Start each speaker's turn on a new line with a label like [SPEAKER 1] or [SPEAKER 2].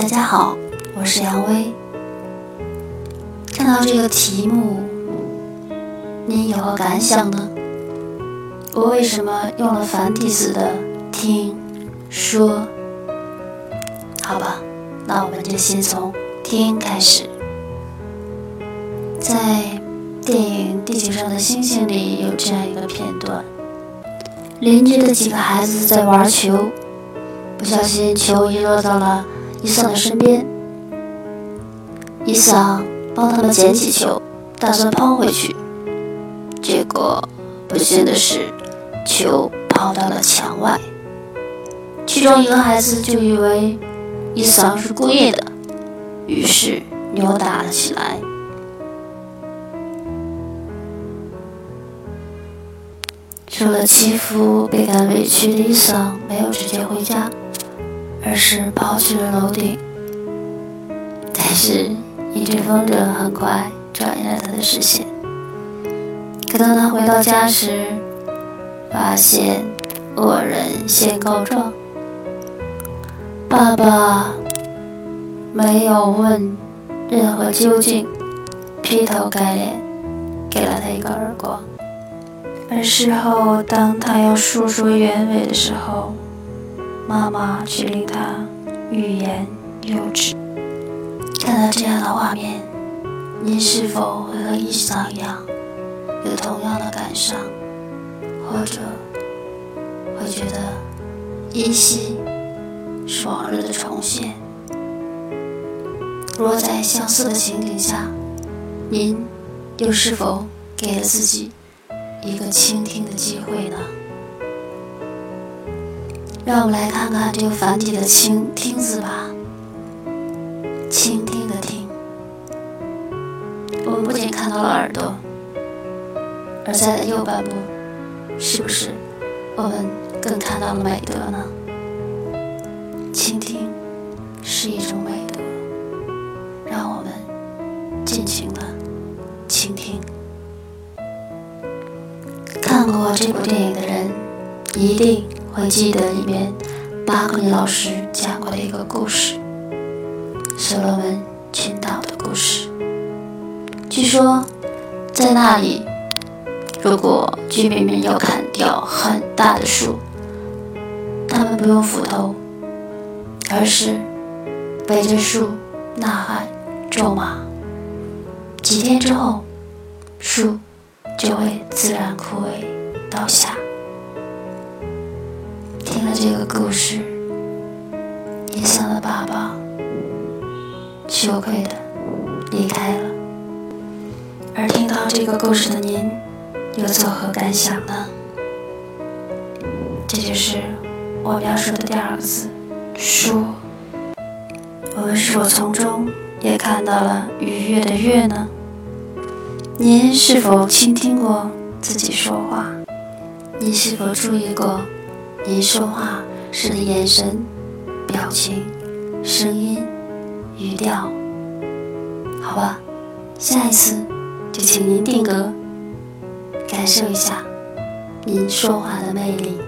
[SPEAKER 1] 大家好，我是杨威。看到这个题目，你有何感想呢？我为什么用了繁体字的“听”“说”？好吧，那我们就先从“听”开始。在电影《地球上的星星》里有这样一个片段：邻居的几个孩子在玩球，不小心球遗落到了伊桑的身边。伊桑帮他们捡起球，打算抛回去，结果不幸的是，球抛到了墙外。其中一个孩子就以为伊桑是故意的，于是扭打了起来。受了欺负、倍感委屈的伊桑没有直接回家，而是跑去了楼顶。但是，一阵风筝很快转移了他的视线。可当他回到家时，发现恶人先告状。爸爸没有问任何究竟，劈头盖脸给了他一个耳光。而事后，当他要述说原委的时候，妈妈却令他欲言又止。看到这样的画面，您是否会和伊桑一样，有同样的感伤，或者会觉得依稀是往日的重现？若在相似的情景下，您又是否给了自己？一个倾听的机会呢？让我们来看看这个繁体的“倾听”字吧。倾听的“听”，我们不仅看到了耳朵，而在右半部，是不是我们更看到了美德呢？倾听是一种美德，让我们尽情的倾听。看过这部电影的人，一定我记得里面巴克尼老师讲过的一个故事——所罗门群岛的故事。据说，在那里，如果居民们要砍掉很大的树，他们不用斧头，而是围着树呐喊、咒骂。几天之后，树。就会自然枯萎倒下。这个故事，伊桑的爸爸羞愧的离开了。而听到这个故事的您，又作何感想呢？这就是我描述的第二个字“说”。我们是否从中也看到了愉悦的“悦”呢？您是否倾听过自己说话？您是否注意过您说话时的眼神、表情、声音、语调？好吧，下一次就请您定格，感受一下您说话的魅力。